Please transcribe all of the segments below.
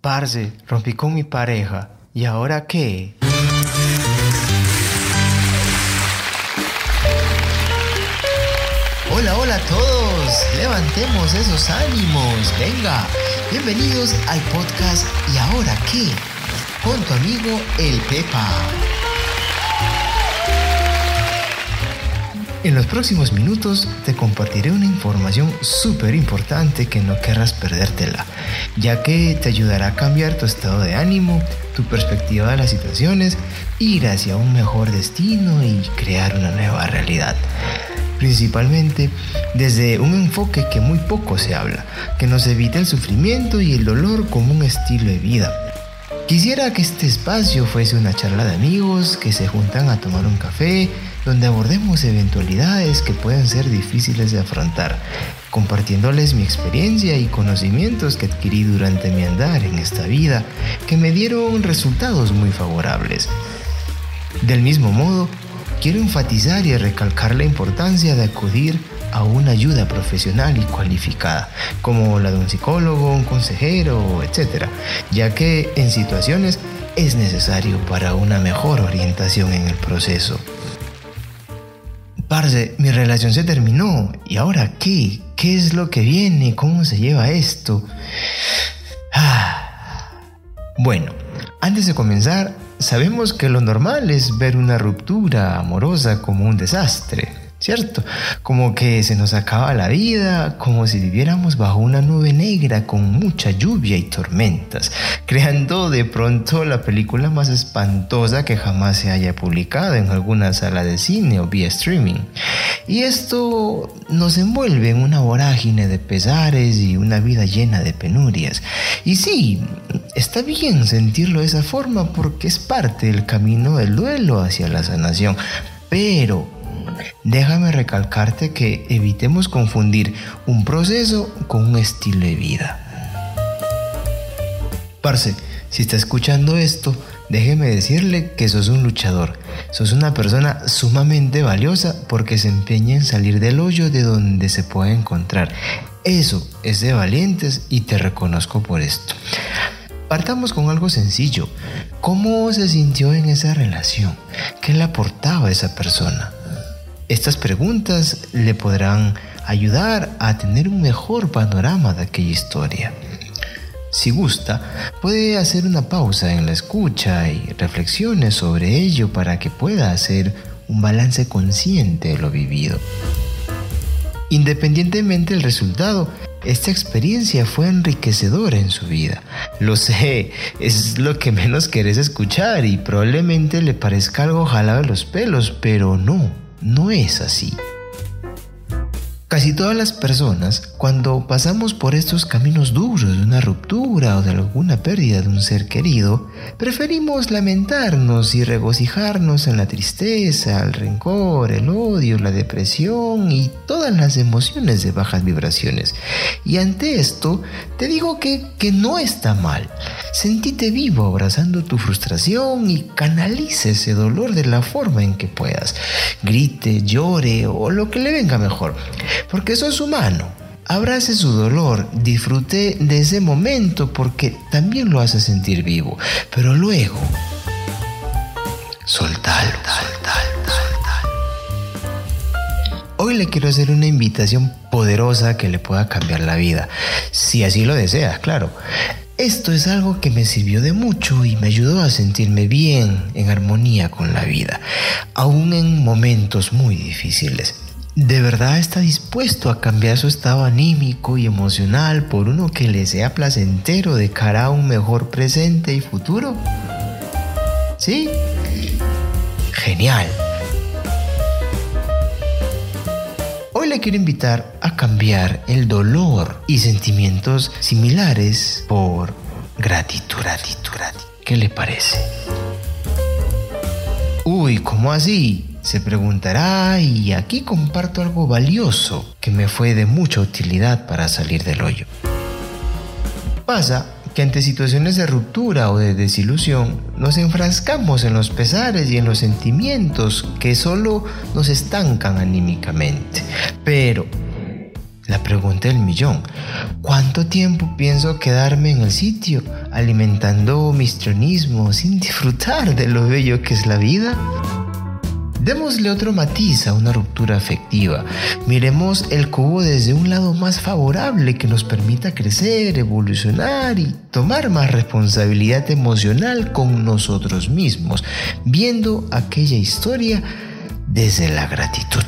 Parce, rompí con mi pareja. ¿Y ahora qué? Hola, hola a todos. Levantemos esos ánimos. Venga, bienvenidos al podcast ¿Y ahora qué? Con tu amigo El Pepa. En los próximos minutos te compartiré una información súper importante que no querrás perdértela, ya que te ayudará a cambiar tu estado de ánimo, tu perspectiva de las situaciones, ir hacia un mejor destino y crear una nueva realidad. Principalmente desde un enfoque que muy poco se habla, que nos evita el sufrimiento y el dolor como un estilo de vida. Quisiera que este espacio fuese una charla de amigos que se juntan a tomar un café, donde abordemos eventualidades que pueden ser difíciles de afrontar, compartiéndoles mi experiencia y conocimientos que adquirí durante mi andar en esta vida, que me dieron resultados muy favorables. Del mismo modo, quiero enfatizar y recalcar la importancia de acudir a una ayuda profesional y cualificada, como la de un psicólogo, un consejero, etc., ya que en situaciones es necesario para una mejor orientación en el proceso. Parce, mi relación se terminó. ¿Y ahora qué? ¿Qué es lo que viene? ¿Cómo se lleva esto? Ah. Bueno, antes de comenzar, sabemos que lo normal es ver una ruptura amorosa como un desastre. ¿Cierto? Como que se nos acaba la vida, como si viviéramos bajo una nube negra con mucha lluvia y tormentas, creando de pronto la película más espantosa que jamás se haya publicado en alguna sala de cine o vía streaming. Y esto nos envuelve en una vorágine de pesares y una vida llena de penurias. Y sí, está bien sentirlo de esa forma porque es parte del camino del duelo hacia la sanación, pero déjame recalcarte que evitemos confundir un proceso con un estilo de vida. Parce, si está escuchando esto, déjeme decirle que sos un luchador. Sos una persona sumamente valiosa porque se empeña en salir del hoyo de donde se puede encontrar. Eso es de valientes y te reconozco por esto. Partamos con algo sencillo. ¿Cómo se sintió en esa relación? ¿Qué le aportaba a esa persona? Estas preguntas le podrán ayudar a tener un mejor panorama de aquella historia. Si gusta, puede hacer una pausa en la escucha y reflexiones sobre ello para que pueda hacer un balance consciente de lo vivido. Independientemente del resultado, esta experiencia fue enriquecedora en su vida. Lo sé, es lo que menos querés escuchar y probablemente le parezca algo jalado de los pelos, pero no no es así. Casi todas las personas, cuando pasamos por estos caminos duros de una ruptura o de alguna pérdida de un ser querido, preferimos lamentarnos y regocijarnos en la tristeza, el rencor, el odio, la depresión y todas las emociones de bajas vibraciones. Y ante esto, te digo que, que no está mal. Sentite vivo abrazando tu frustración y canalice ese dolor de la forma en que puedas. Grite, llore o lo que le venga mejor porque sos humano. Abrace su dolor, disfrute de ese momento porque también lo hace sentir vivo. Pero luego, soltalo. Hoy le quiero hacer una invitación poderosa que le pueda cambiar la vida, si así lo deseas, claro. Esto es algo que me sirvió de mucho y me ayudó a sentirme bien, en armonía con la vida, aún en momentos muy difíciles de verdad está dispuesto a cambiar su estado anímico y emocional por uno que le sea placentero de cara a un mejor presente y futuro? ¿Sí? Genial. Hoy le quiero invitar a cambiar el dolor y sentimientos similares por gratitud, gratitud. ¿Qué le parece? Uy, ¿cómo así? Se preguntará y aquí comparto algo valioso que me fue de mucha utilidad para salir del hoyo. Pasa que ante situaciones de ruptura o de desilusión nos enfrascamos en los pesares y en los sentimientos que solo nos estancan anímicamente. Pero La pregunta del millón. ¿Cuánto tiempo pienso quedarme en el sitio alimentando mi histrionismo sin disfrutar de lo bello que es la vida? Démosle otro matiz a una ruptura afectiva. Miremos el cubo desde un lado más favorable que nos permita crecer, evolucionar y tomar más responsabilidad emocional con nosotros mismos, viendo aquella historia desde la gratitud.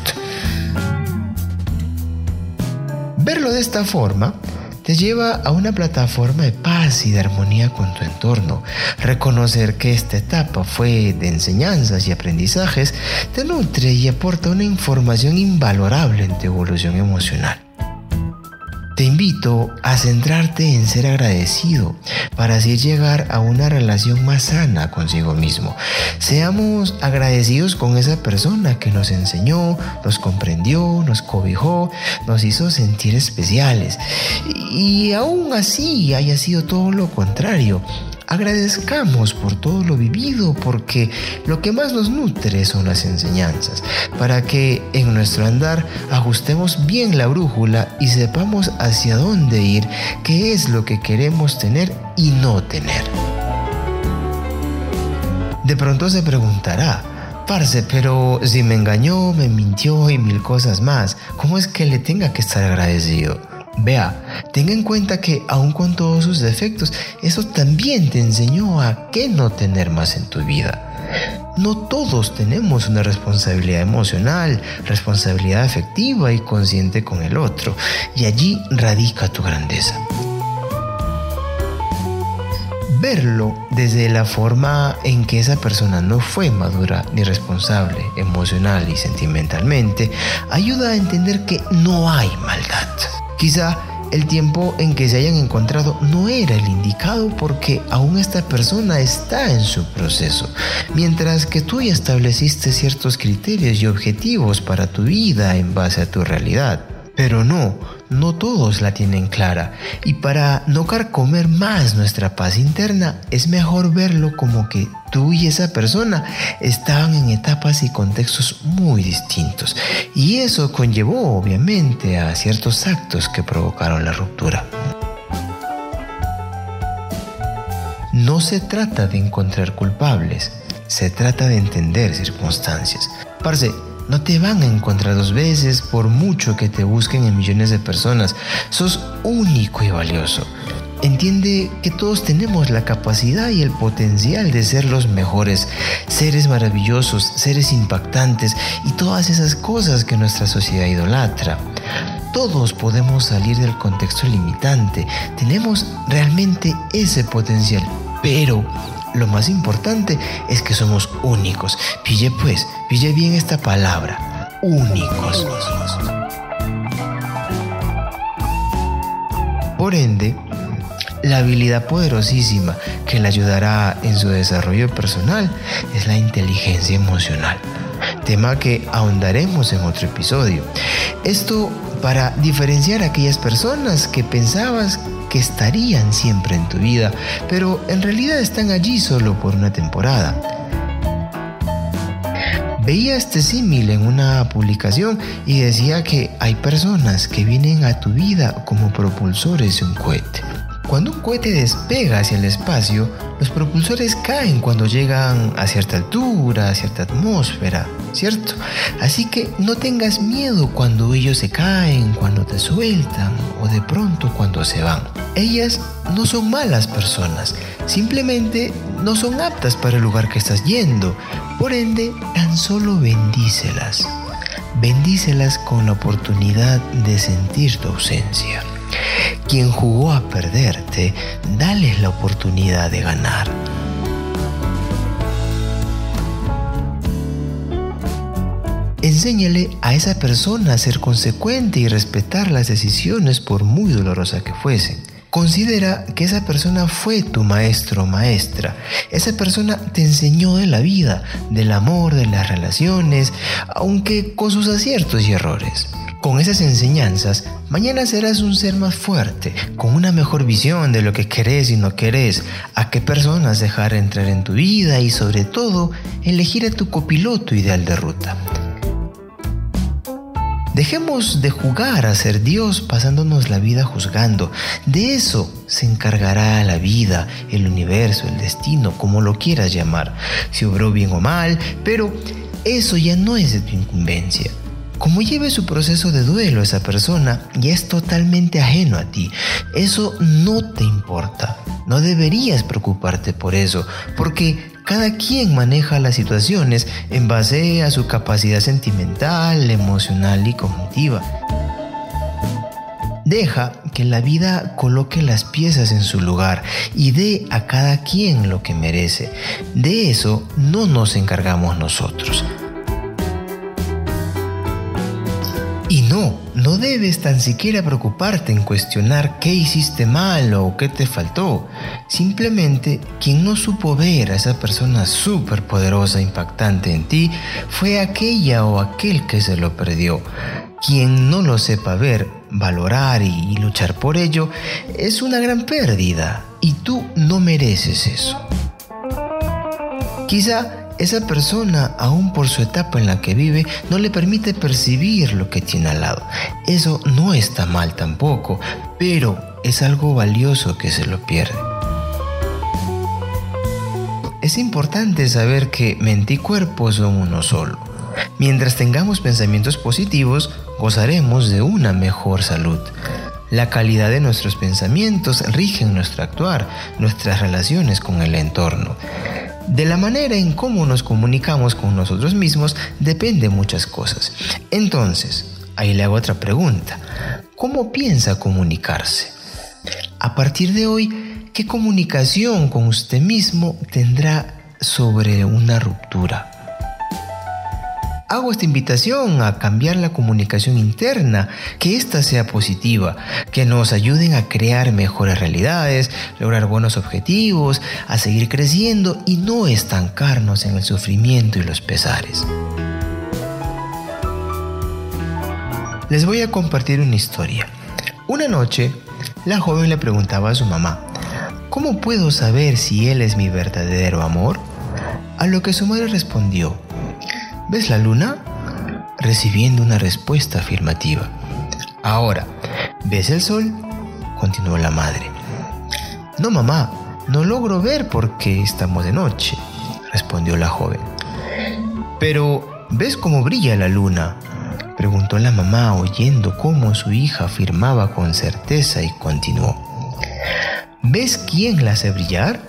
Verlo de esta forma te lleva a una plataforma de paz y de armonía con tu entorno. Reconocer que esta etapa fue de enseñanzas y aprendizajes te nutre y aporta una información invalorable en tu evolución emocional. Te invito a centrarte en ser agradecido para así llegar a una relación más sana consigo mismo. Seamos agradecidos con esa persona que nos enseñó, nos comprendió, nos cobijó, nos hizo sentir especiales. Y aún así haya sido todo lo contrario Agradezcamos por todo lo vivido porque lo que más nos nutre son las enseñanzas, para que en nuestro andar ajustemos bien la brújula y sepamos hacia dónde ir, qué es lo que queremos tener y no tener. De pronto se preguntará, Parce, pero si me engañó, me mintió y mil cosas más, ¿cómo es que le tenga que estar agradecido? Vea, tenga en cuenta que aun con todos sus defectos, eso también te enseñó a qué no tener más en tu vida. No todos tenemos una responsabilidad emocional, responsabilidad afectiva y consciente con el otro, y allí radica tu grandeza. Verlo desde la forma en que esa persona no fue madura ni responsable emocional y sentimentalmente ayuda a entender que no hay maldad. Quizá el tiempo en que se hayan encontrado no era el indicado porque aún esta persona está en su proceso, mientras que tú ya estableciste ciertos criterios y objetivos para tu vida en base a tu realidad. Pero no, no todos la tienen clara. Y para no carcomer más nuestra paz interna, es mejor verlo como que tú y esa persona estaban en etapas y contextos muy distintos. Y eso conllevó obviamente a ciertos actos que provocaron la ruptura. No se trata de encontrar culpables, se trata de entender circunstancias. Parce, no te van a encontrar dos veces por mucho que te busquen en millones de personas. Sos único y valioso. Entiende que todos tenemos la capacidad y el potencial de ser los mejores, seres maravillosos, seres impactantes y todas esas cosas que nuestra sociedad idolatra. Todos podemos salir del contexto limitante, tenemos realmente ese potencial, pero lo más importante es que somos únicos. Pille pues, pille bien esta palabra, únicos. Por ende, la habilidad poderosísima que le ayudará en su desarrollo personal es la inteligencia emocional, tema que ahondaremos en otro episodio. Esto para diferenciar a aquellas personas que pensabas que estarían siempre en tu vida, pero en realidad están allí solo por una temporada. Veía este símil en una publicación y decía que hay personas que vienen a tu vida como propulsores de un cohete. Cuando un cohete despega hacia el espacio, los propulsores caen cuando llegan a cierta altura, a cierta atmósfera, ¿cierto? Así que no tengas miedo cuando ellos se caen, cuando te sueltan o de pronto cuando se van. Ellas no son malas personas, simplemente no son aptas para el lugar que estás yendo. Por ende, tan solo bendícelas. Bendícelas con la oportunidad de sentir tu ausencia. Quien jugó a perderte, dale la oportunidad de ganar. Enséñale a esa persona a ser consecuente y respetar las decisiones por muy dolorosas que fuesen. Considera que esa persona fue tu maestro o maestra. Esa persona te enseñó de la vida, del amor, de las relaciones, aunque con sus aciertos y errores. Con esas enseñanzas, mañana serás un ser más fuerte, con una mejor visión de lo que querés y no querés, a qué personas dejar entrar en tu vida y sobre todo, elegir a tu copiloto ideal de ruta. Dejemos de jugar a ser Dios pasándonos la vida juzgando. De eso se encargará la vida, el universo, el destino, como lo quieras llamar. Si obró bien o mal, pero eso ya no es de tu incumbencia. Como lleve su proceso de duelo esa persona, ya es totalmente ajeno a ti. Eso no te importa. No deberías preocuparte por eso, porque cada quien maneja las situaciones en base a su capacidad sentimental, emocional y cognitiva. Deja que la vida coloque las piezas en su lugar y dé a cada quien lo que merece. De eso no nos encargamos nosotros. Y no, no debes tan siquiera preocuparte en cuestionar qué hiciste mal o qué te faltó. Simplemente quien no supo ver a esa persona súper poderosa, impactante en ti, fue aquella o aquel que se lo perdió. Quien no lo sepa ver, valorar y luchar por ello, es una gran pérdida. Y tú no mereces eso. Quizá esa persona, aún por su etapa en la que vive, no le permite percibir lo que tiene al lado. Eso no está mal tampoco, pero es algo valioso que se lo pierde. Es importante saber que mente y cuerpo son uno solo. Mientras tengamos pensamientos positivos, gozaremos de una mejor salud. La calidad de nuestros pensamientos rige nuestro actuar, nuestras relaciones con el entorno. De la manera en cómo nos comunicamos con nosotros mismos depende muchas cosas. Entonces, ahí le hago otra pregunta. ¿Cómo piensa comunicarse? A partir de hoy, ¿qué comunicación con usted mismo tendrá sobre una ruptura? Hago esta invitación a cambiar la comunicación interna, que ésta sea positiva, que nos ayuden a crear mejores realidades, lograr buenos objetivos, a seguir creciendo y no estancarnos en el sufrimiento y los pesares. Les voy a compartir una historia. Una noche, la joven le preguntaba a su mamá, ¿cómo puedo saber si él es mi verdadero amor? A lo que su madre respondió, ¿Ves la luna? Recibiendo una respuesta afirmativa. Ahora, ¿ves el sol? Continuó la madre. No, mamá, no logro ver porque estamos de noche, respondió la joven. Pero, ¿ves cómo brilla la luna? Preguntó la mamá oyendo cómo su hija afirmaba con certeza y continuó. ¿Ves quién la hace brillar?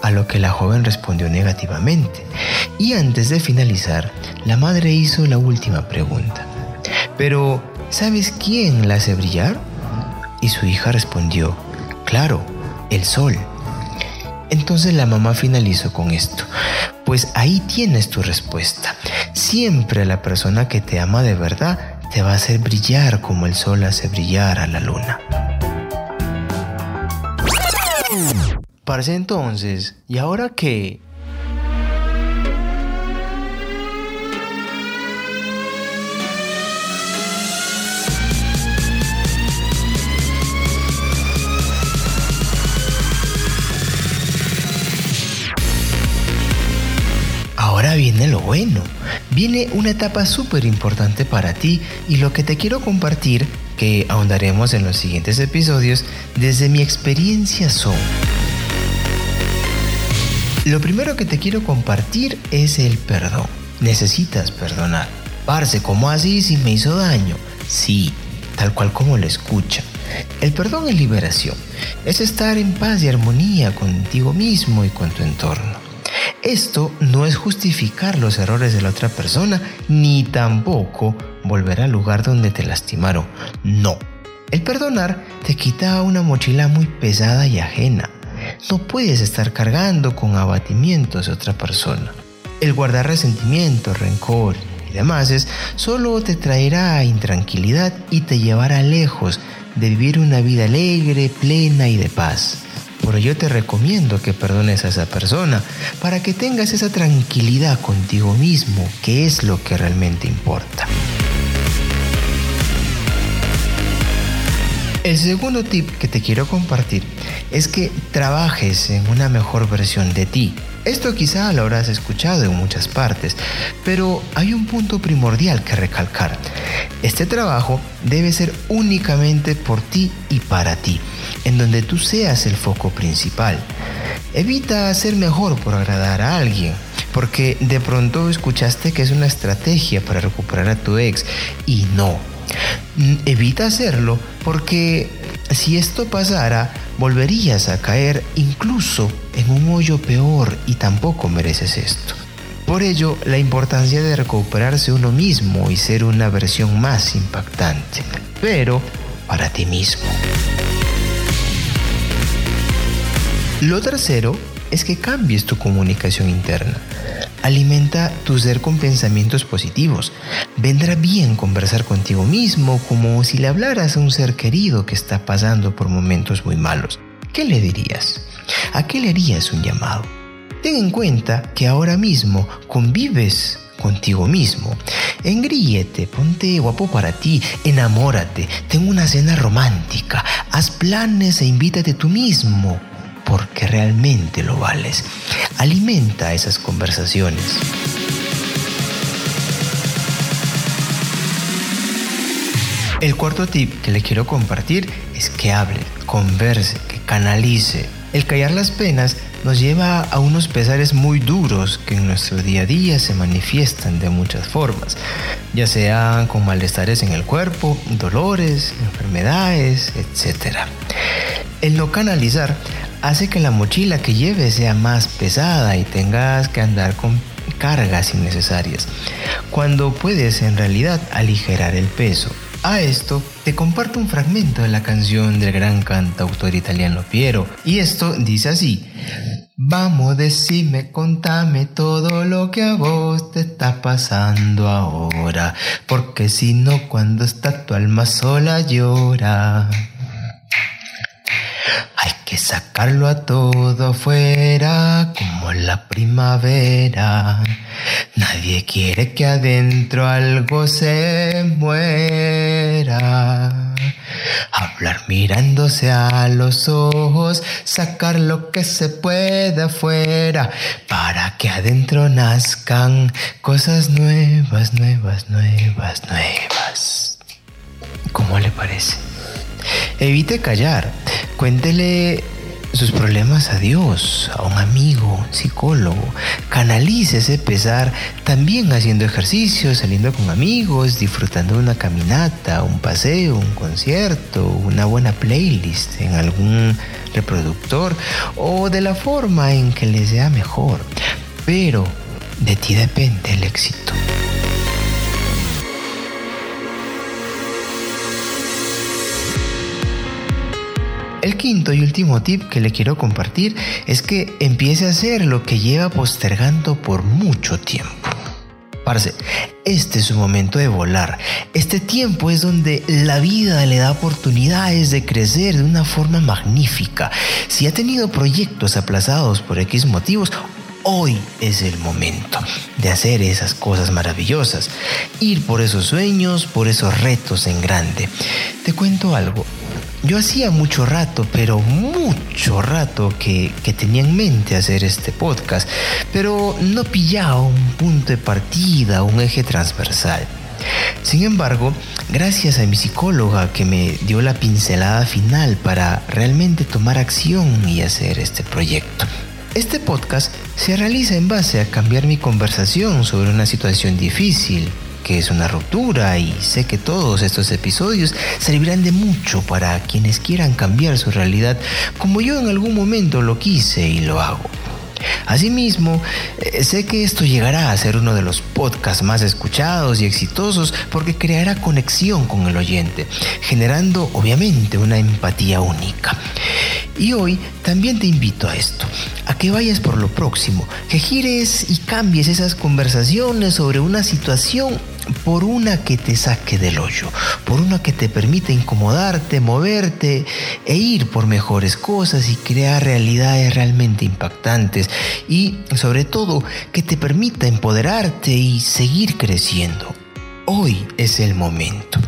A lo que la joven respondió negativamente. Y antes de finalizar, la madre hizo la última pregunta. Pero, ¿sabes quién la hace brillar? Y su hija respondió, claro, el sol. Entonces la mamá finalizó con esto. Pues ahí tienes tu respuesta. Siempre la persona que te ama de verdad te va a hacer brillar como el sol hace brillar a la luna. Parece entonces, ¿y ahora qué? Bueno. Viene una etapa súper importante para ti y lo que te quiero compartir, que ahondaremos en los siguientes episodios, desde mi experiencia son... Lo primero que te quiero compartir es el perdón. Necesitas perdonar. Parce, ¿cómo así si me hizo daño? Sí, tal cual como lo escucha. El perdón es liberación. Es estar en paz y armonía contigo mismo y con tu entorno. Esto no es justificar los errores de la otra persona, ni tampoco volver al lugar donde te lastimaron. No. El perdonar te quita una mochila muy pesada y ajena no puedes estar cargando con abatimientos de otra persona. El guardar resentimiento, rencor y demás solo te traerá intranquilidad y te llevará lejos de vivir una vida alegre, plena y de paz. Por ello te recomiendo que perdones a esa persona para que tengas esa tranquilidad contigo mismo, que es lo que realmente importa. El segundo tip que te quiero compartir es que trabajes en una mejor versión de ti. Esto quizá lo habrás escuchado en muchas partes, pero hay un punto primordial que recalcar. Este trabajo debe ser únicamente por ti y para ti, en donde tú seas el foco principal. Evita ser mejor por agradar a alguien, porque de pronto escuchaste que es una estrategia para recuperar a tu ex y no. Evita hacerlo porque si esto pasara, volverías a caer incluso en un hoyo peor y tampoco mereces esto. Por ello, la importancia de recuperarse uno mismo y ser una versión más impactante, pero para ti mismo. Lo tercero es que cambies tu comunicación interna. Alimenta tu ser con pensamientos positivos. Vendrá bien conversar contigo mismo como si le hablaras a un ser querido que está pasando por momentos muy malos. ¿Qué le dirías? ¿A qué le harías un llamado? Ten en cuenta que ahora mismo convives contigo mismo. Engríete, ponte guapo para ti, enamórate, ten una cena romántica, haz planes e invítate tú mismo porque realmente lo vales. Alimenta esas conversaciones. El cuarto tip que le quiero compartir es que hable, converse, que canalice. El callar las penas nos lleva a unos pesares muy duros que en nuestro día a día se manifiestan de muchas formas, ya sean con malestares en el cuerpo, dolores, enfermedades, etc. El no canalizar hace que la mochila que lleves sea más pesada y tengas que andar con cargas innecesarias, cuando puedes en realidad aligerar el peso. A esto te comparto un fragmento de la canción del gran cantautor italiano Piero, y esto dice así. Vamos, decime, contame todo lo que a vos te está pasando ahora, porque si no, cuando está tu alma sola llora. Hay que sacarlo a todo afuera como la primavera. Nadie quiere que adentro algo se muera. Hablar mirándose a los ojos, sacar lo que se pueda afuera, para que adentro nazcan cosas nuevas, nuevas, nuevas, nuevas. ¿Cómo le parece? Evite callar. Cuéntele sus problemas a Dios, a un amigo, psicólogo. Canalice ese pesar también haciendo ejercicio, saliendo con amigos, disfrutando de una caminata, un paseo, un concierto, una buena playlist en algún reproductor o de la forma en que le sea mejor. Pero de ti depende el éxito. El quinto y último tip que le quiero compartir es que empiece a hacer lo que lleva postergando por mucho tiempo. Parce, este es su momento de volar. Este tiempo es donde la vida le da oportunidades de crecer de una forma magnífica. Si ha tenido proyectos aplazados por X motivos, hoy es el momento de hacer esas cosas maravillosas. Ir por esos sueños, por esos retos en grande. Te cuento algo. Yo hacía mucho rato, pero mucho rato que, tenía en mente hacer este podcast, pero no pillaba un punto de partida, un eje transversal. Sin embargo, gracias a mi psicóloga que me dio la pincelada final para realmente tomar acción y hacer este proyecto. Este podcast se realiza en base a cambiar mi conversación sobre una situación difícil, que es una ruptura y sé que todos estos episodios servirán de mucho para quienes quieran cambiar su realidad como yo en algún momento lo quise y lo hago. Asimismo, eh, sé que esto llegará a ser uno de los podcasts más escuchados y exitosos porque creará conexión con el oyente, generando obviamente una empatía única. Y hoy también te invito a esto, a que vayas por lo próximo, que gires y cambies esas conversaciones sobre una situación por una que te saque del hoyo, por una que te permita incomodarte, moverte e ir por mejores cosas y crear realidades realmente impactantes y sobre todo que te permita empoderarte y seguir creciendo. Hoy es el momento.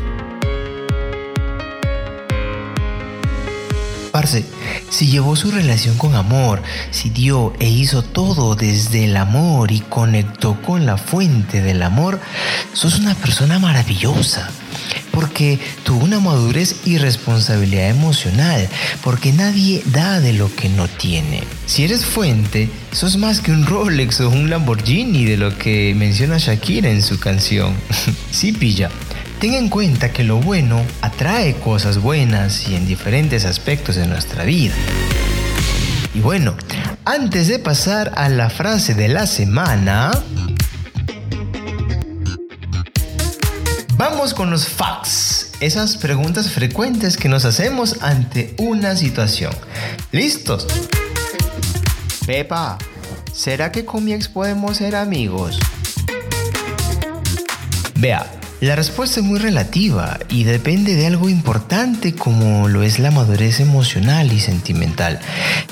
Parce, si llevó su relación con amor, si dio e hizo todo desde el amor y conectó con la fuente del amor, sos una persona maravillosa porque tuvo una madurez y responsabilidad emocional, porque nadie da de lo que no tiene. Si eres fuente, sos más que un Rolex o un Lamborghini de lo que menciona Shakira en su canción. sí, pilla. Ten en cuenta que lo bueno atrae cosas buenas y en diferentes aspectos de nuestra vida. Y bueno, antes de pasar a la frase de la semana, Vamos con los facts, esas preguntas frecuentes que nos hacemos ante una situación. ¿Listos? Pepa, ¿será que con mi ex podemos ser amigos? Vea, la respuesta es muy relativa y depende de algo importante como lo es la madurez emocional y sentimental.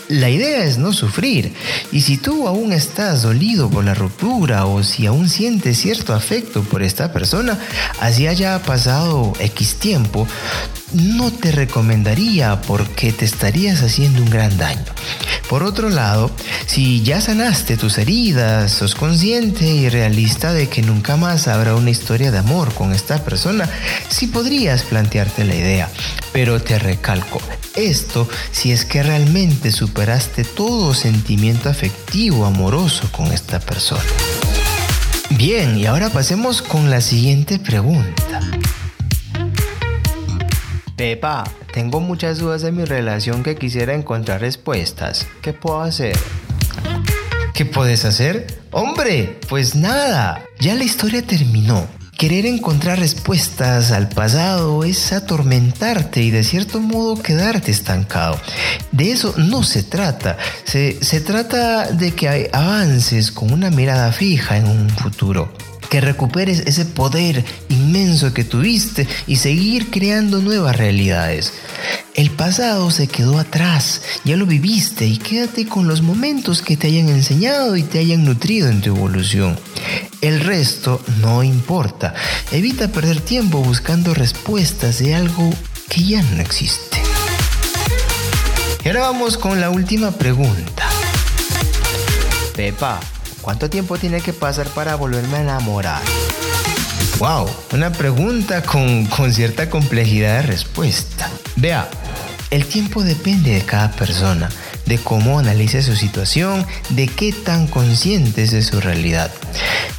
La idea es no sufrir y si tú aún estás dolido por la ruptura o si aún sientes cierto afecto por esta persona, así haya pasado X tiempo, no te recomendaría porque te estarías haciendo un gran daño. Por otro lado, si ya sanaste tus heridas, sos consciente y realista de que nunca más habrá una historia de amor con esta persona, sí podrías plantearte la idea. Pero te recalco, esto si es que realmente superaste todo sentimiento afectivo, amoroso con esta persona. Bien, y ahora pasemos con la siguiente pregunta. Pepa, tengo muchas dudas de mi relación que quisiera encontrar respuestas. ¿Qué puedo hacer? ¿Qué puedes hacer? Hombre, pues nada, ya la historia terminó. Querer encontrar respuestas al pasado es atormentarte y de cierto modo quedarte estancado. De eso no se trata. Se, se trata de que avances con una mirada fija en un futuro que recuperes ese poder inmenso que tuviste y seguir creando nuevas realidades. El pasado se quedó atrás, ya lo viviste y quédate con los momentos que te hayan enseñado y te hayan nutrido en tu evolución. El resto no importa. Evita perder tiempo buscando respuestas de algo que ya no existe. Y ahora vamos con la última pregunta. Pepa, ¿Cuánto tiempo tiene que pasar para volverme a enamorar? Wow, una pregunta con, con cierta complejidad de respuesta. Vea, el tiempo depende de cada persona, de cómo analice su situación, de qué tan conscientes de su realidad.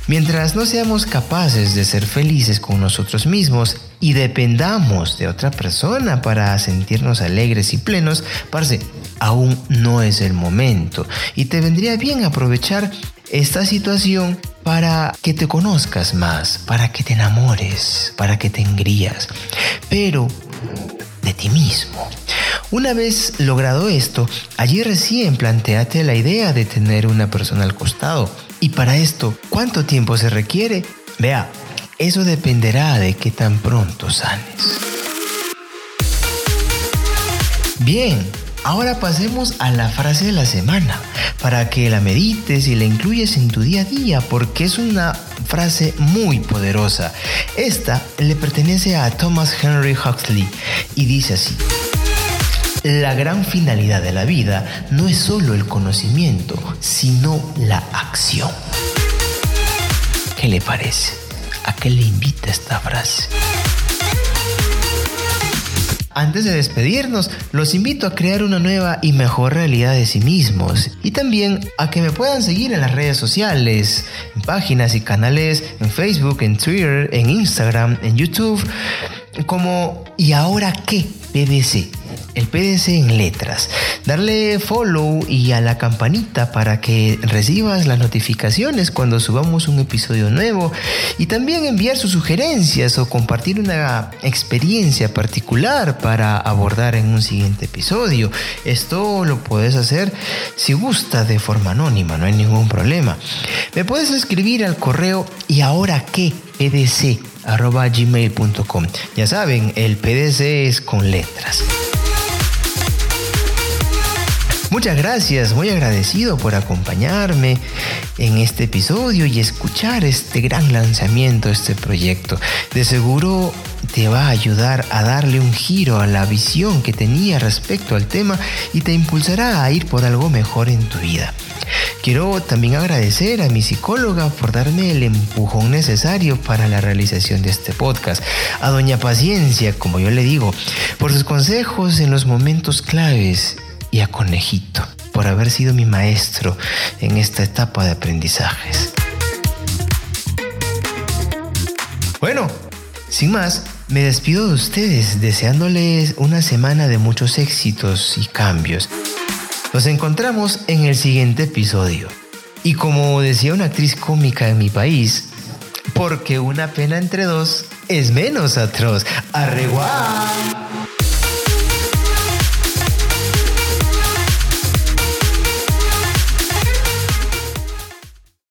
Mientras no seamos capaces de ser felices con nosotros mismos y dependamos de otra persona para sentirnos alegres y plenos, parce, aún no es el momento y te vendría bien aprovechar esta situación para que te conozcas más, para que te enamores, para que te engrías, pero de ti mismo. Una vez logrado esto, allí recién planteate la idea de tener una persona al costado. Y para esto, ¿cuánto tiempo se requiere? Vea, eso dependerá de qué tan pronto sanes. Bien, Ahora pasemos a la frase de la semana, para que la medites y la incluyas en tu día a día, porque es una frase muy poderosa. Esta le pertenece a Thomas Henry Huxley y dice así. La gran finalidad de la vida no es solo el conocimiento, sino la acción. ¿Qué le parece? ¿A qué le invita esta frase? Antes de despedirnos, los invito a crear una nueva y mejor realidad de sí mismos y también a que me puedan seguir en las redes sociales, en páginas y canales en Facebook, en Twitter, en Instagram, en YouTube, como ¿y ahora qué? PDC el PDC en letras, darle follow y a la campanita para que recibas las notificaciones cuando subamos un episodio nuevo y también enviar sus sugerencias o compartir una experiencia particular para abordar en un siguiente episodio. Esto lo puedes hacer si gusta de forma anónima, no hay ningún problema. Me puedes escribir al correo y ahora qué pdc. Ya saben, el PDC es con letras. Muchas gracias, muy agradecido por acompañarme en este episodio y escuchar este gran lanzamiento, este proyecto. De seguro te va a ayudar a darle un giro a la visión que tenía respecto al tema y te impulsará a ir por algo mejor en tu vida. Quiero también agradecer a mi psicóloga por darme el empujón necesario para la realización de este podcast, a Doña Paciencia, como yo le digo, por sus consejos en los momentos claves y a Conejito por haber sido mi maestro en esta etapa de aprendizajes. Bueno, sin más, me despido de ustedes deseándoles una semana de muchos éxitos y cambios. Nos encontramos en el siguiente episodio. Y como decía una actriz cómica en mi país, porque una pena entre dos es menos atroz. ¡Arreguá!